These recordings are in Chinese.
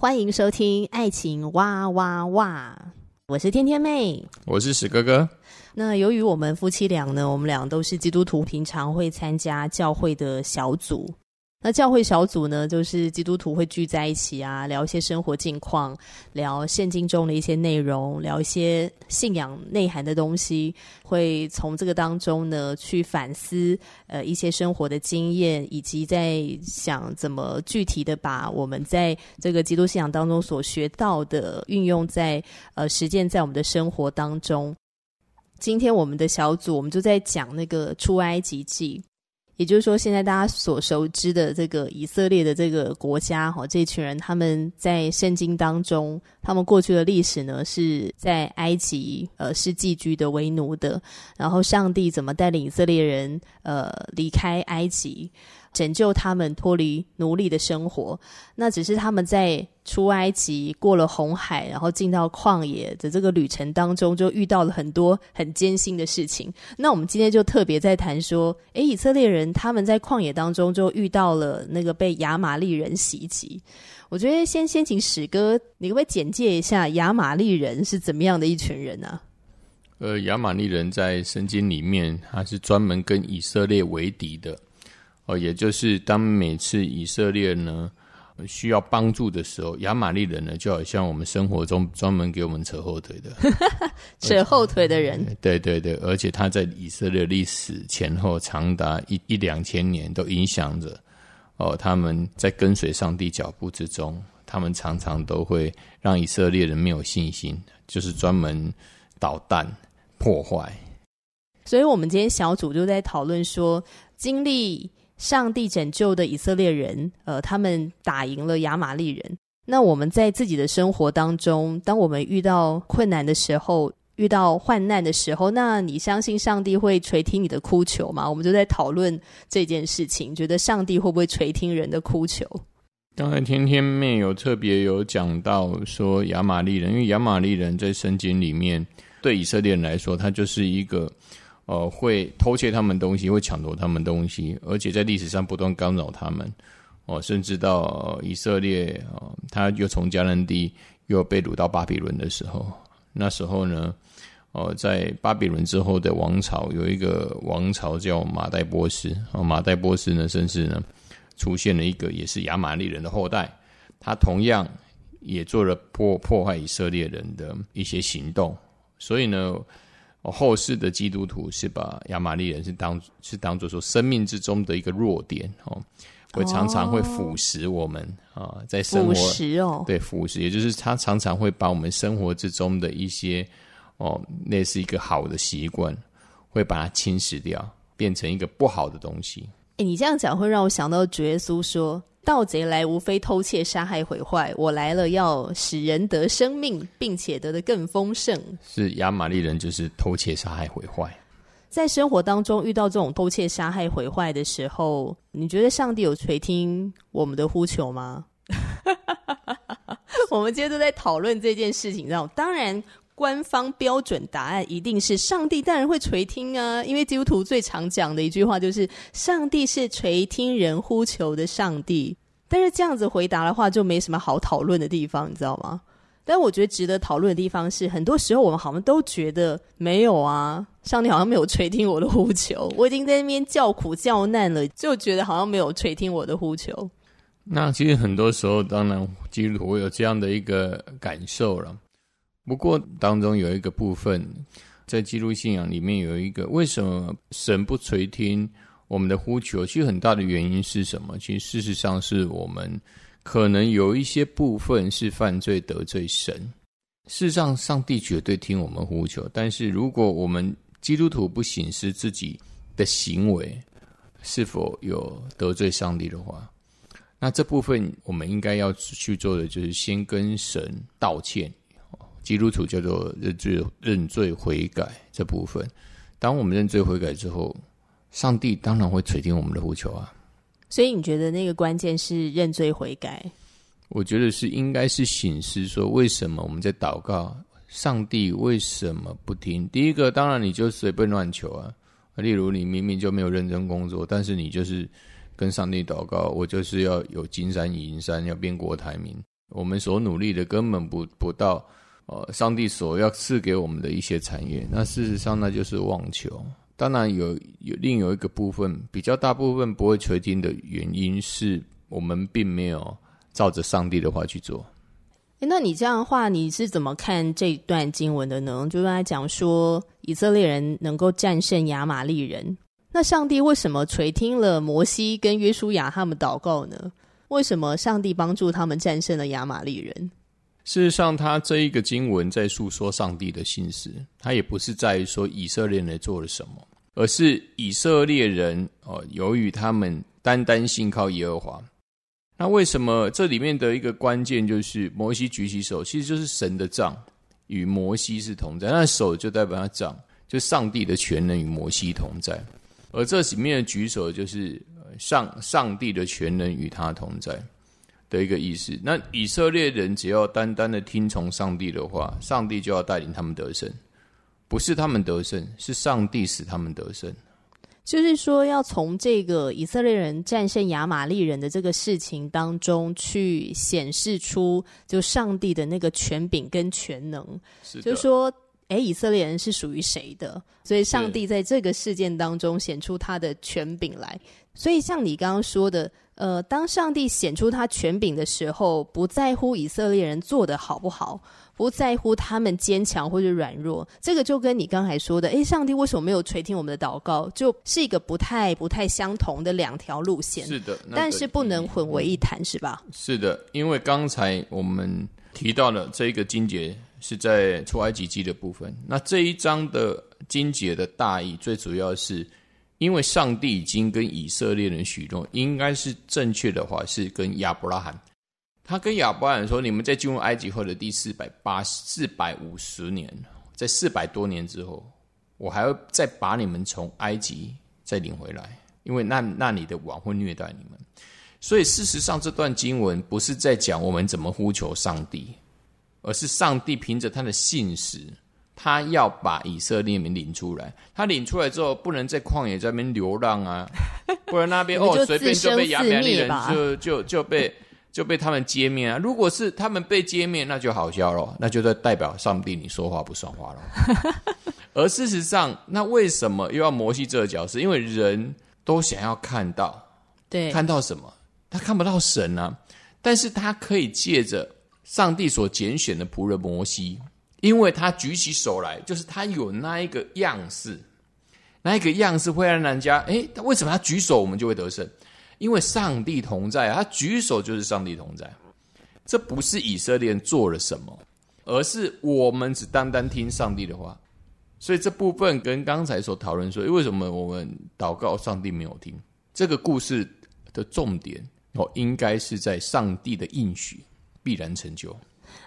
欢迎收听《爱情哇哇哇》，我是天天妹，我是史哥哥。那由于我们夫妻俩呢，我们俩都是基督徒，平常会参加教会的小组。那教会小组呢，就是基督徒会聚在一起啊，聊一些生活近况，聊圣经中的一些内容，聊一些信仰内涵的东西，会从这个当中呢去反思呃一些生活的经验，以及在想怎么具体的把我们在这个基督信仰当中所学到的运用在呃实践在我们的生活当中。今天我们的小组我们就在讲那个出埃及记。也就是说，现在大家所熟知的这个以色列的这个国家，哈，这群人他们在圣经当中，他们过去的历史呢，是在埃及，呃，是寄居的、为奴的。然后，上帝怎么带领以色列人，呃，离开埃及？拯救他们脱离奴隶的生活，那只是他们在出埃及过了红海，然后进到旷野的这个旅程当中，就遇到了很多很艰辛的事情。那我们今天就特别在谈说，诶，以色列人他们在旷野当中就遇到了那个被亚玛力人袭击。我觉得先先请史哥，你可不可以简介一下亚玛力人是怎么样的一群人呢？啊？呃，亚玛力人在圣经里面，他是专门跟以色列为敌的。哦，也就是当每次以色列呢需要帮助的时候，亚玛力人呢就好像我们生活中专门给我们扯后腿的，扯后腿的人。对对对，而且他在以色列历史前后长达一一两千年，都影响着哦，他们在跟随上帝脚步之中，他们常常都会让以色列人没有信心，就是专门捣蛋破坏。所以，我们今天小组就在讨论说，经历。上帝拯救的以色列人，呃，他们打赢了亚玛利人。那我们在自己的生活当中，当我们遇到困难的时候，遇到患难的时候，那你相信上帝会垂听你的哭求吗？我们就在讨论这件事情，觉得上帝会不会垂听人的哭求？刚才天天妹有特别有讲到说亚玛利人，因为亚玛利人在圣经里面对以色列人来说，他就是一个。呃，会偷窃他们东西，会抢夺他们东西，而且在历史上不断干扰他们。哦、甚至到、以色列啊、他又从迦南地又被掳到巴比伦的时候，那时候呢，呃，在巴比伦之后的王朝有一个王朝叫马代波斯。哦、呃，马代波斯呢，甚至呢出现了一个也是亚玛力人的后代，他同样也做了破破坏以色列人的一些行动，所以呢。后世的基督徒是把亚玛力人是当是当做说生命之中的一个弱点哦，会常常会腐蚀我们啊、哦，在生活腐蚀哦，对腐蚀，也就是他常常会把我们生活之中的一些哦，那是一个好的习惯，会把它侵蚀掉，变成一个不好的东西。哎，你这样讲会让我想到主耶稣说。盗贼来，无非偷窃、杀害、毁坏。我来了，要使人得生命，并且得的更丰盛。是亚玛利人，就是偷窃、杀害、毁坏。在生活当中遇到这种偷窃、杀害、毁坏的时候，你觉得上帝有垂听我们的呼求吗？我们今天都在讨论这件事情，知道？当然。官方标准答案一定是上帝当然会垂听啊，因为基督徒最常讲的一句话就是上帝是垂听人呼求的上帝。但是这样子回答的话就没什么好讨论的地方，你知道吗？但我觉得值得讨论的地方是，很多时候我们好像都觉得没有啊，上帝好像没有垂听我的呼求，我已经在那边叫苦叫难了，就觉得好像没有垂听我的呼求。那其实很多时候，当然基督徒会有这样的一个感受了。不过当中有一个部分，在基督信仰里面有一个，为什么神不垂听我们的呼求？其实很大的原因是什么？其实事实上是我们可能有一些部分是犯罪得罪神。事实上，上帝绝对听我们呼求，但是如果我们基督徒不省思自己的行为是否有得罪上帝的话，那这部分我们应该要去做的就是先跟神道歉。基督徒叫做认罪、认罪悔改这部分。当我们认罪悔改之后，上帝当然会垂听我们的呼求啊。所以你觉得那个关键是认罪悔改？我觉得是应该是醒思说，为什么我们在祷告，上帝为什么不听？第一个，当然你就随便乱求啊。例如你明明就没有认真工作，但是你就是跟上帝祷告，我就是要有金山银山，要变国台民。我们所努力的根本不不到。呃，上帝所要赐给我们的一些产业，那事实上那就是妄求。当然有有另有一个部分，比较大部分不会垂听的原因是我们并没有照着上帝的话去做。诶，那你这样的话，你是怎么看这段经文的呢？就刚才讲说以色列人能够战胜亚玛利人，那上帝为什么垂听了摩西跟约书亚他们祷告呢？为什么上帝帮助他们战胜了亚玛利人？事实上，他这一个经文在诉说上帝的心思，他也不是在于说以色列人做了什么，而是以色列人哦，由于他们单单信靠耶和华。那为什么这里面的一个关键就是摩西举起手，其实就是神的杖与摩西是同在，那手就代表他杖，就上帝的权能与摩西同在，而这里面的举手就是上上帝的权能与他同在。的一个意思，那以色列人只要单单的听从上帝的话，上帝就要带领他们得胜，不是他们得胜，是上帝使他们得胜。就是说，要从这个以色列人战胜亚玛力人的这个事情当中，去显示出就上帝的那个权柄跟全能。是。就是说，哎，以色列人是属于谁的？所以，上帝在这个事件当中显出他的权柄来。所以，像你刚刚说的。呃，当上帝显出他权柄的时候，不在乎以色列人做的好不好，不在乎他们坚强或者软弱，这个就跟你刚才说的，诶，上帝为什么没有垂听我们的祷告，就是一个不太不太相同的两条路线。是的，那个、但是不能混为一谈，是吧？是的，因为刚才我们提到了这一个经节是在出埃及记的部分，那这一章的经节的大意，最主要是。因为上帝已经跟以色列人许诺，应该是正确的话是跟亚伯拉罕，他跟亚伯拉罕说：“你们在进入埃及后的第四百八四百五十年，在四百多年之后，我还会再把你们从埃及再领回来，因为那那里的王会虐待你们。所以事实上，这段经文不是在讲我们怎么呼求上帝，而是上帝凭着他的信实。”他要把以色列民领出来，他领出来之后，不能在旷野在那边流浪啊，不然那边哦 随便就被亚玛力人就就就被就被他们歼灭啊。如果是他们被歼灭，那就好笑了，那就在代表上帝你说话不算话了。而事实上，那为什么又要摩西这个角色？因为人都想要看到，对，看到什么？他看不到神啊，但是他可以借着上帝所拣选的仆人摩西。因为他举起手来，就是他有那一个样式，那一个样式会让人家诶，他为什么他举手我们就会得胜？因为上帝同在，他举手就是上帝同在。这不是以色列人做了什么，而是我们只单单听上帝的话。所以这部分跟刚才所讨论说，为什么我们祷告上帝没有听？这个故事的重点哦，应该是在上帝的应许必然成就。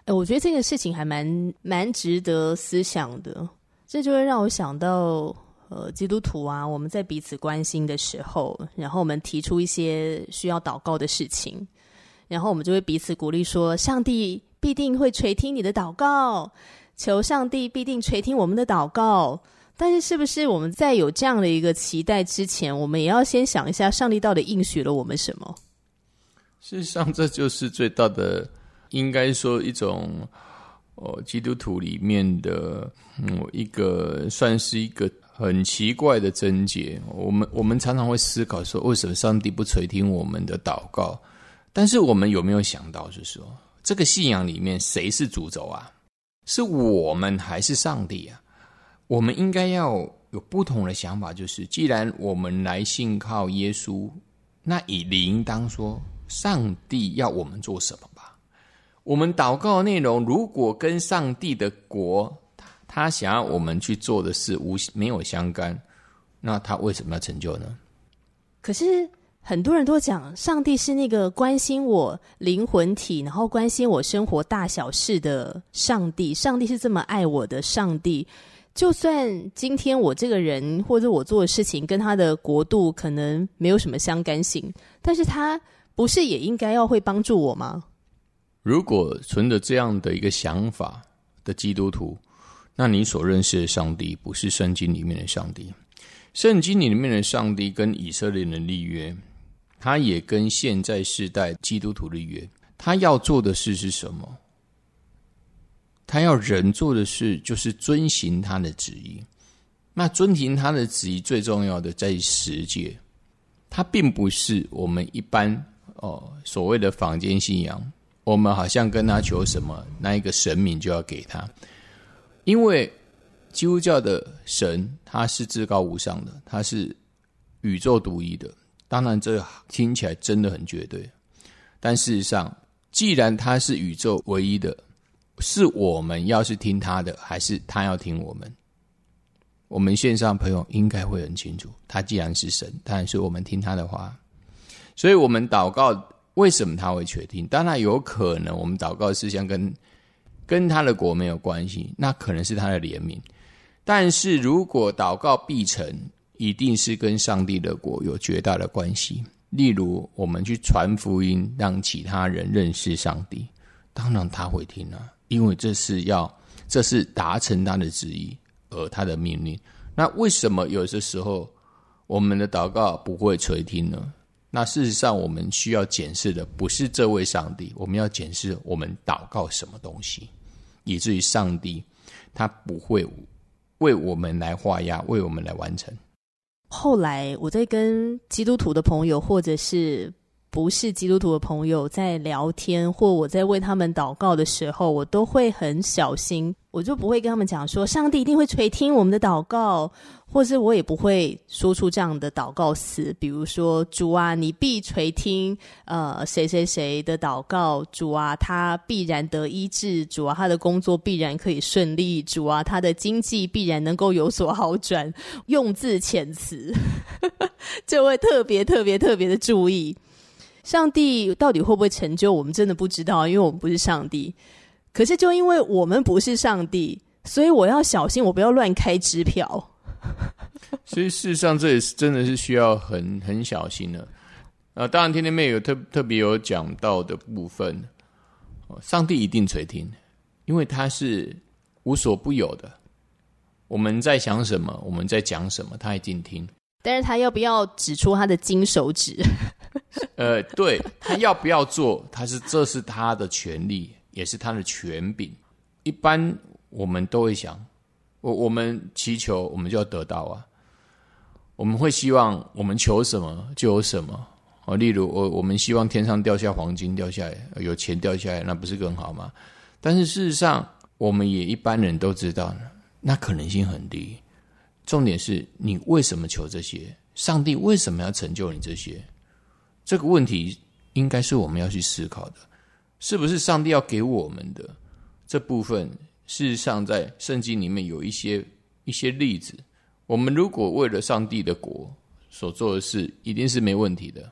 哎，我觉得这个事情还蛮蛮值得思想的。这就会让我想到，呃，基督徒啊，我们在彼此关心的时候，然后我们提出一些需要祷告的事情，然后我们就会彼此鼓励说：“上帝必定会垂听你的祷告，求上帝必定垂听我们的祷告。”但是，是不是我们在有这样的一个期待之前，我们也要先想一下，上帝到底应许了我们什么？事实上，这就是最大的。应该说一种，哦，基督徒里面的，嗯，一个算是一个很奇怪的症结。我们我们常常会思考说，为什么上帝不垂听我们的祷告？但是我们有没有想到，就是说，这个信仰里面谁是主轴啊？是我们还是上帝啊？我们应该要有不同的想法，就是既然我们来信靠耶稣，那也应当说，上帝要我们做什么吧？我们祷告内容，如果跟上帝的国，他想要我们去做的事无没有相干，那他为什么要成就呢？可是很多人都讲，上帝是那个关心我灵魂体，然后关心我生活大小事的上帝。上帝是这么爱我的上帝。就算今天我这个人或者我做的事情跟他的国度可能没有什么相干性，但是他不是也应该要会帮助我吗？如果存着这样的一个想法的基督徒，那你所认识的上帝不是圣经里面的上帝。圣经里面的上帝跟以色列人立约，他也跟现在世代基督徒立约。他要做的事是什么？他要人做的事就是遵行他的旨意。那遵行他的旨意最重要的在十诫，他并不是我们一般哦所谓的坊间信仰。我们好像跟他求什么，那一个神明就要给他。因为基督教的神他是至高无上的，他是宇宙独一的。当然，这听起来真的很绝对，但事实上，既然他是宇宙唯一的。是我们要是听他的，还是他要听我们？我们线上朋友应该会很清楚。他既然是神，当然是我们听他的话。所以，我们祷告为什么他会垂听？当然有可能，我们祷告的事项跟跟他的国没有关系，那可能是他的怜悯。但是如果祷告必成，一定是跟上帝的国有绝大的关系。例如，我们去传福音，让其他人认识上帝，当然他会听啊。因为这是要，这是达成他的旨意，而他的命令。那为什么有些时候我们的祷告不会垂听呢？那事实上，我们需要检视的不是这位上帝，我们要检视我们祷告什么东西，以至于上帝他不会为我们来画押，为我们来完成。后来我在跟基督徒的朋友，或者是。不是基督徒的朋友在聊天，或我在为他们祷告的时候，我都会很小心，我就不会跟他们讲说上帝一定会垂听我们的祷告，或是我也不会说出这样的祷告词，比如说主啊，你必垂听呃谁谁谁的祷告，主啊，他必然得医治，主啊，他的工作必然可以顺利，主啊，他的经济必然能够有所好转，用字遣词 就会特别特别特别的注意。上帝到底会不会成就？我们真的不知道，因为我们不是上帝。可是就因为我们不是上帝，所以我要小心，我不要乱开支票。所以事实上，这也是真的是需要很很小心的。啊，当然，天天妹有特特别有讲到的部分，上帝一定垂听，因为他是无所不有的。我们在想什么，我们在讲什么，他一定听。但是他要不要指出他的金手指？呃，对，他要不要做，他是这是他的权利，也是他的权柄。一般我们都会想，我我们祈求，我们就要得到啊。我们会希望我们求什么就有什么。哦，例如我我们希望天上掉下黄金掉下来，有钱掉下来，那不是更好吗？但是事实上，我们也一般人都知道，那可能性很低。重点是你为什么求这些？上帝为什么要成就你这些？这个问题应该是我们要去思考的，是不是上帝要给我们的这部分？事实上，在圣经里面有一些一些例子。我们如果为了上帝的国所做的事，一定是没问题的。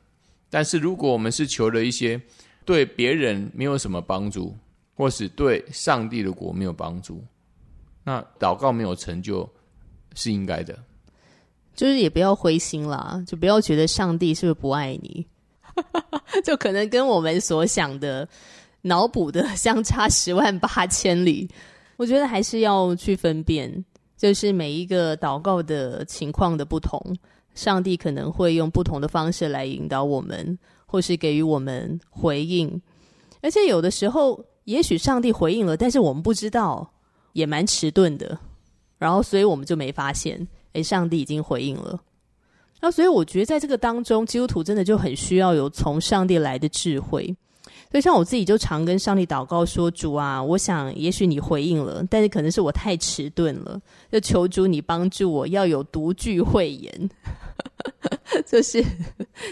但是，如果我们是求了一些对别人没有什么帮助，或是对上帝的国没有帮助，那祷告没有成就。是应该的，就是也不要灰心啦，就不要觉得上帝是不是不爱你，就可能跟我们所想的脑补的相差十万八千里。我觉得还是要去分辨，就是每一个祷告的情况的不同，上帝可能会用不同的方式来引导我们，或是给予我们回应。而且有的时候，也许上帝回应了，但是我们不知道，也蛮迟钝的。然后，所以我们就没发现，诶，上帝已经回应了。那所以我觉得，在这个当中，基督徒真的就很需要有从上帝来的智慧。所以，像我自己就常跟上帝祷告说：“主啊，我想也许你回应了，但是可能是我太迟钝了。就求主你帮助我，要有独具慧眼，就是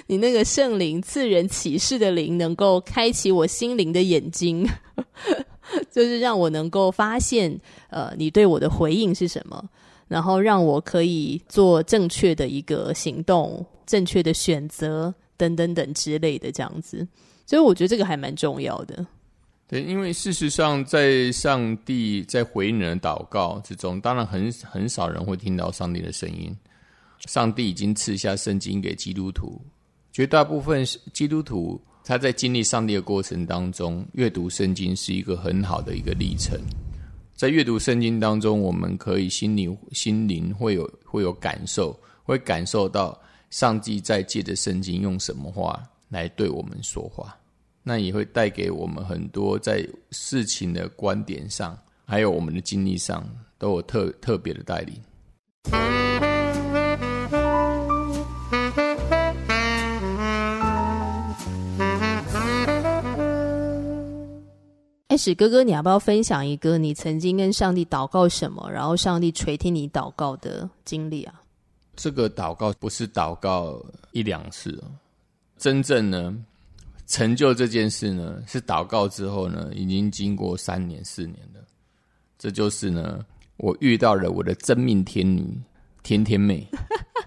你那个圣灵赐人启示的灵，能够开启我心灵的眼睛。就是让我能够发现，呃，你对我的回应是什么，然后让我可以做正确的一个行动、正确的选择等等等之类的这样子。所以我觉得这个还蛮重要的。对，因为事实上，在上帝在回应人的祷告之中，当然很很少人会听到上帝的声音。上帝已经赐下圣经给基督徒，绝大部分基督徒他在经历上帝的过程当中，阅读圣经是一个很好的一个历程。在阅读圣经当中，我们可以心灵心灵会有会有感受，会感受到上帝在借着圣经用什么话来对我们说话。那也会带给我们很多在事情的观点上，还有我们的经历上，都有特特别的带领。哎，史哥哥，你要不要分享一个你曾经跟上帝祷告什么，然后上帝垂听你祷告的经历啊？这个祷告不是祷告一两次，真正呢。成就这件事呢，是祷告之后呢，已经经过三年四年了。这就是呢，我遇到了我的真命天女天天妹。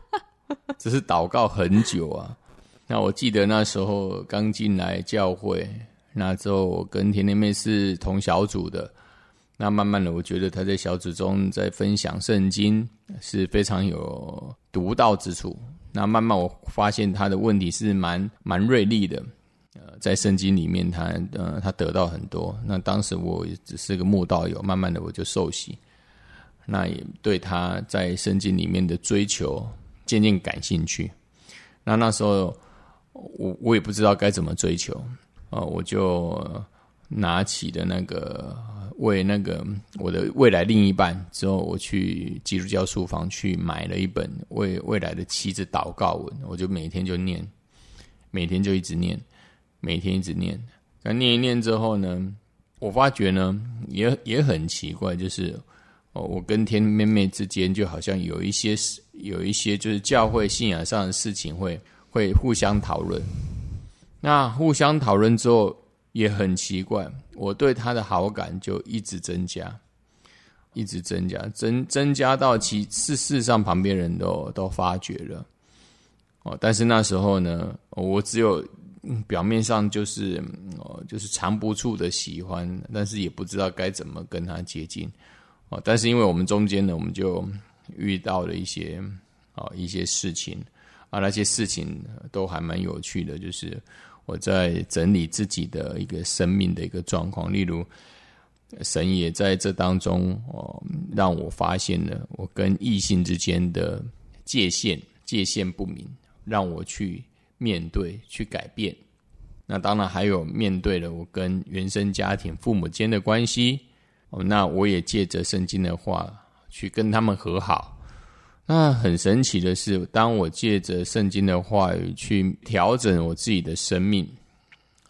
只是祷告很久啊。那我记得那时候刚进来教会，那之后我跟甜甜妹是同小组的。那慢慢的，我觉得她在小组中在分享圣经是非常有独到之处。那慢慢我发现她的问题是蛮蛮锐利的。呃，在圣经里面他，呃，他得到很多。那当时我只是个慕道友，慢慢的我就受洗，那也对他在圣经里面的追求渐渐感兴趣。那那时候我我也不知道该怎么追求，呃，我就拿起的那个为那个我的未来另一半之后，我去基督教书房去买了一本为未来的妻子祷告文，我就每天就念，每天就一直念。每天一直念，那念一念之后呢，我发觉呢，也也很奇怪，就是哦，我跟天妹妹之间就好像有一些事，有一些就是教会信仰上的事情会会互相讨论。那互相讨论之后也很奇怪，我对他的好感就一直增加，一直增加，增增加到其事事上旁边人都都发觉了。哦，但是那时候呢，我只有。表面上就是哦，就是藏不住的喜欢，但是也不知道该怎么跟他接近哦。但是因为我们中间呢，我们就遇到了一些哦一些事情啊，那些事情都还蛮有趣的。就是我在整理自己的一个生命的一个状况，例如神也在这当中哦，让我发现了我跟异性之间的界限界限不明，让我去。面对去改变，那当然还有面对了我跟原生家庭父母间的关系哦，那我也借着圣经的话去跟他们和好。那很神奇的是，当我借着圣经的话语去调整我自己的生命，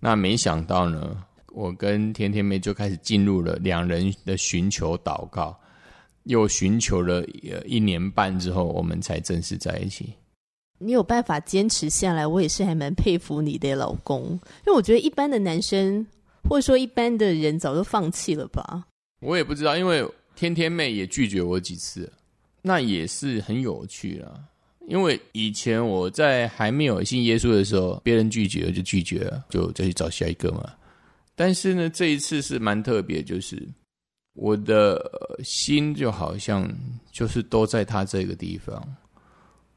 那没想到呢，我跟甜甜妹就开始进入了两人的寻求祷告，又寻求了一年半之后，我们才正式在一起。你有办法坚持下来，我也是还蛮佩服你的老公，因为我觉得一般的男生或者说一般的人早就放弃了吧。我也不知道，因为天天妹也拒绝我几次，那也是很有趣啦。因为以前我在还没有信耶稣的时候，别人拒绝了就拒绝了，就再去找下一个嘛。但是呢，这一次是蛮特别，就是我的心就好像就是都在他这个地方。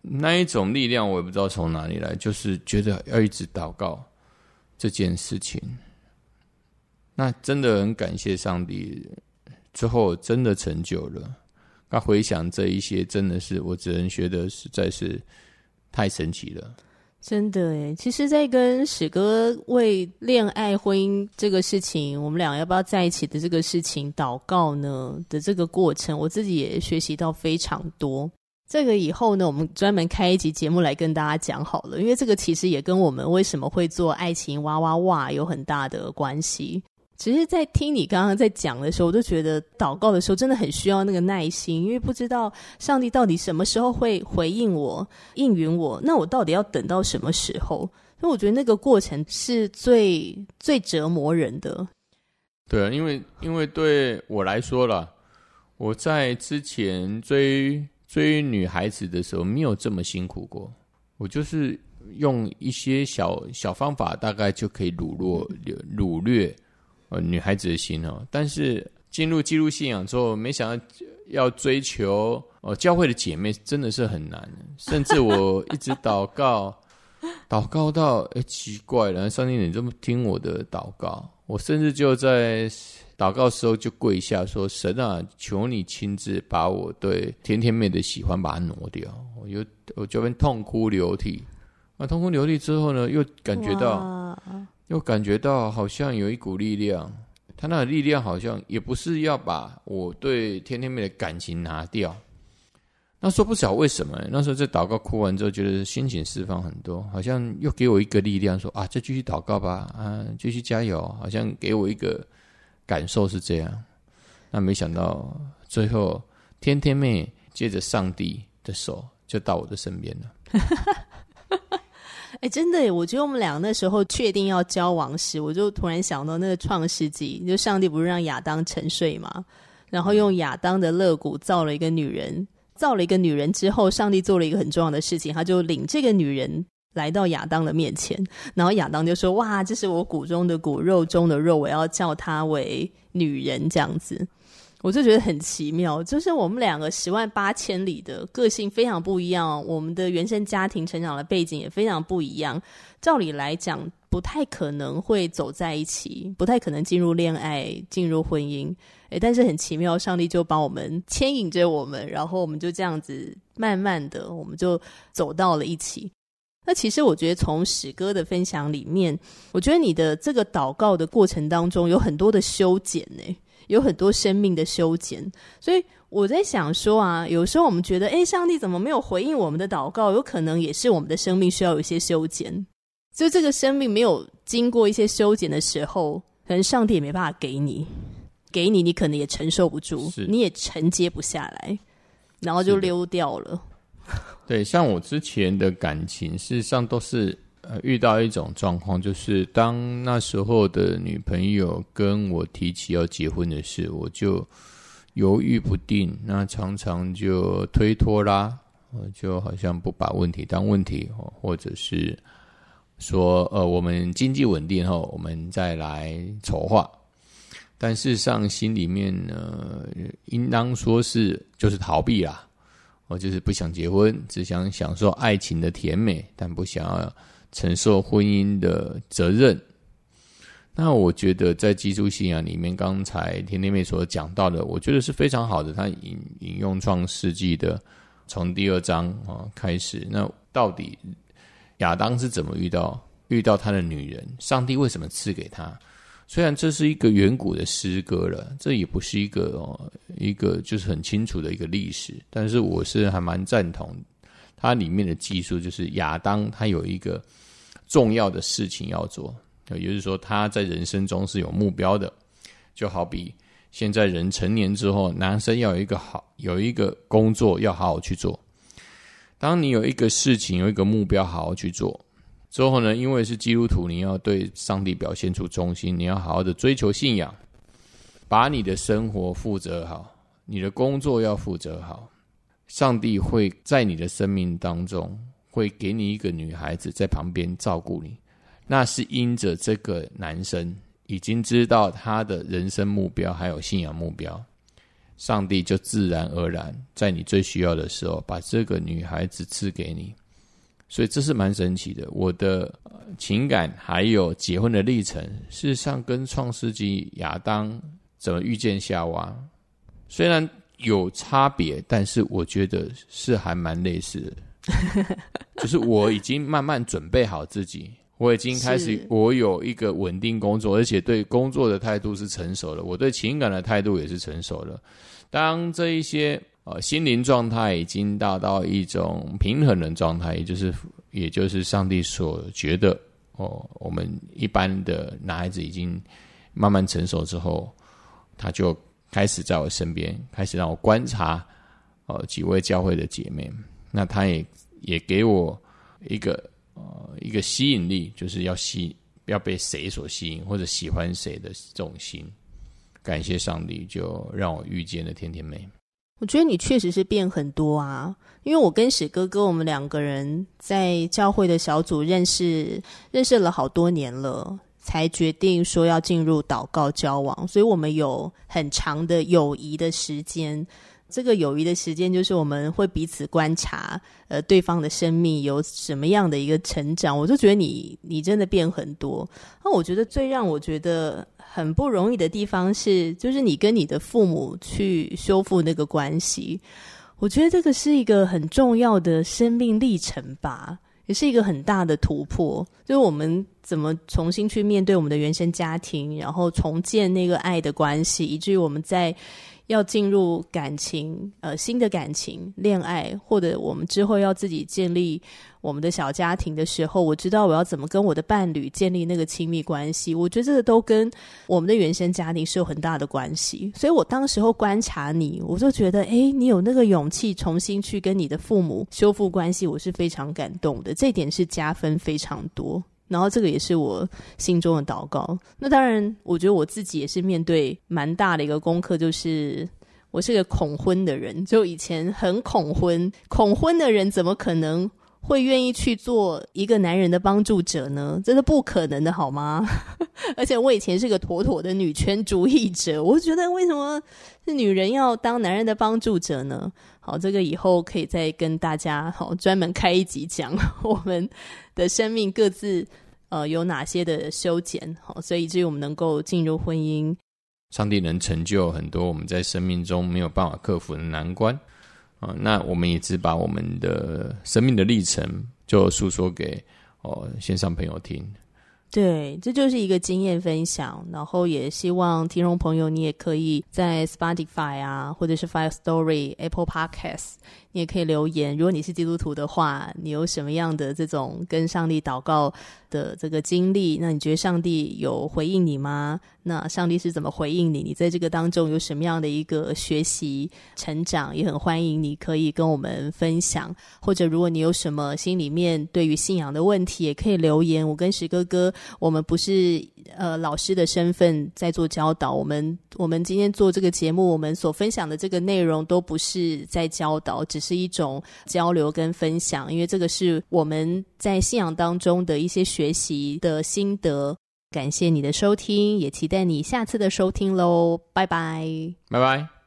那一种力量，我也不知道从哪里来，就是觉得要一直祷告这件事情。那真的很感谢上帝，之后真的成就了。他回想这一些，真的是我只能觉得实在是太神奇了。真的诶，其实，在跟史哥为恋爱、婚姻这个事情，我们俩要不要在一起的这个事情祷告呢的这个过程，我自己也学习到非常多。这个以后呢，我们专门开一集节目来跟大家讲好了，因为这个其实也跟我们为什么会做爱情哇哇哇有很大的关系。只是在听你刚刚在讲的时候，我就觉得祷告的时候真的很需要那个耐心，因为不知道上帝到底什么时候会回应我、应允我，那我到底要等到什么时候？所以我觉得那个过程是最最折磨人的。对啊，因为因为对我来说啦，我在之前追追女孩子的时候没有这么辛苦过，我就是用一些小小方法，大概就可以掳落掳掠呃女孩子的心哦。但是进入基督信仰之后，没想到要追求呃教会的姐妹真的是很难，甚至我一直祷告。祷告到哎，奇怪了，上帝，你这么听我的祷告？我甚至就在祷告的时候就跪下说：“神啊，求你亲自把我对甜甜妹的喜欢把它挪掉。”我就我这边痛哭流涕。啊，痛哭流涕之后呢，又感觉到，又感觉到好像有一股力量。他那个力量好像也不是要把我对天天妹的感情拿掉。那说不晓为什么，那时候在祷告哭完之后，觉得心情释放很多，好像又给我一个力量，说啊，再继续祷告吧，啊，继续加油，好像给我一个感受是这样。那没想到最后天天妹借着上帝的手就到我的身边了。哎，真的，我觉得我们俩那时候确定要交往时，我就突然想到那个创世纪，就上帝不是让亚当沉睡吗？然后用亚当的肋骨造了一个女人。造了一个女人之后，上帝做了一个很重要的事情，他就领这个女人来到亚当的面前，然后亚当就说：“哇，这是我骨中的骨，肉中的肉，我要叫她为女人。”这样子，我就觉得很奇妙，就是我们两个十万八千里的个性非常不一样，我们的原生家庭成长的背景也非常不一样，照理来讲不太可能会走在一起，不太可能进入恋爱，进入婚姻。诶但是很奇妙，上帝就把我们牵引着我们，然后我们就这样子慢慢的，我们就走到了一起。那其实我觉得，从史哥的分享里面，我觉得你的这个祷告的过程当中，有很多的修剪呢，有很多生命的修剪。所以我在想说啊，有时候我们觉得，哎，上帝怎么没有回应我们的祷告？有可能也是我们的生命需要有一些修剪。就这个生命没有经过一些修剪的时候，可能上帝也没办法给你。给你，你可能也承受不住，你也承接不下来，然后就溜掉了。对，像我之前的感情，事实上都是呃遇到一种状况，就是当那时候的女朋友跟我提起要结婚的事，我就犹豫不定，那常常就推脱啦，我就好像不把问题当问题，或者是说呃我们经济稳定后，我们再来筹划。但事实上，心里面呢，应当说是就是逃避啦。我就是不想结婚，只想享受爱情的甜美，但不想要承受婚姻的责任。那我觉得，在基督信仰里面，刚才天天妹所讲到的，我觉得是非常好的。他引引用创世纪的从第二章啊开始，那到底亚当是怎么遇到遇到他的女人？上帝为什么赐给他？虽然这是一个远古的诗歌了，这也不是一个哦，一个就是很清楚的一个历史，但是我是还蛮赞同它里面的技术，就是亚当他有一个重要的事情要做，也就是说他在人生中是有目标的，就好比现在人成年之后，男生要有一个好有一个工作要好好去做，当你有一个事情有一个目标好好去做。之后呢，因为是基督徒，你要对上帝表现出忠心，你要好好的追求信仰，把你的生活负责好，你的工作要负责好。上帝会在你的生命当中，会给你一个女孩子在旁边照顾你。那是因着这个男生已经知道他的人生目标还有信仰目标，上帝就自然而然在你最需要的时候，把这个女孩子赐给你。所以这是蛮神奇的。我的情感还有结婚的历程，事实上跟创世纪亚当怎么遇见夏娃，虽然有差别，但是我觉得是还蛮类似的。就是我已经慢慢准备好自己，我已经开始，我有一个稳定工作，而且对工作的态度是成熟了，我对情感的态度也是成熟了。当这一些。呃，心灵状态已经达到一种平衡的状态，也就是，也就是上帝所觉得哦，我们一般的男孩子已经慢慢成熟之后，他就开始在我身边，开始让我观察呃几位教会的姐妹，那他也也给我一个呃一个吸引力，就是要吸要被谁所吸引，或者喜欢谁的这种心。感谢上帝，就让我遇见了天天妹。我觉得你确实是变很多啊，因为我跟史哥哥，我们两个人在教会的小组认识，认识了好多年了，才决定说要进入祷告交往，所以我们有很长的友谊的时间。这个友谊的时间，就是我们会彼此观察，呃，对方的生命有什么样的一个成长。我就觉得你，你真的变很多。那我觉得最让我觉得很不容易的地方是，就是你跟你的父母去修复那个关系。我觉得这个是一个很重要的生命历程吧，也是一个很大的突破。就是我们怎么重新去面对我们的原生家庭，然后重建那个爱的关系，以至于我们在。要进入感情，呃，新的感情、恋爱，或者我们之后要自己建立我们的小家庭的时候，我知道我要怎么跟我的伴侣建立那个亲密关系。我觉得这个都跟我们的原生家庭是有很大的关系。所以我当时候观察你，我就觉得，诶，你有那个勇气重新去跟你的父母修复关系，我是非常感动的。这点是加分非常多。然后这个也是我心中的祷告。那当然，我觉得我自己也是面对蛮大的一个功课，就是我是个恐婚的人，就以前很恐婚，恐婚的人怎么可能会愿意去做一个男人的帮助者呢？这是不可能的，好吗？而且我以前是个妥妥的女权主义者，我觉得为什么是女人要当男人的帮助者呢？好，这个以后可以再跟大家好专门开一集讲我们的生命各自。呃，有哪些的修剪？好，所以至于我们能够进入婚姻，上帝能成就很多我们在生命中没有办法克服的难关啊、呃。那我们也只把我们的生命的历程就诉说给哦线上朋友听。对，这就是一个经验分享，然后也希望听众朋友你也可以在 Spotify 啊，或者是 Firstory、Apple Podcasts。你也可以留言，如果你是基督徒的话，你有什么样的这种跟上帝祷告的这个经历？那你觉得上帝有回应你吗？那上帝是怎么回应你？你在这个当中有什么样的一个学习成长？也很欢迎你可以跟我们分享，或者如果你有什么心里面对于信仰的问题，也可以留言。我跟石哥哥，我们不是呃老师的身份在做教导，我们我们今天做这个节目，我们所分享的这个内容都不是在教导，只是一种交流跟分享，因为这个是我们在信仰当中的一些学习的心得。感谢你的收听，也期待你下次的收听喽，拜拜，拜拜。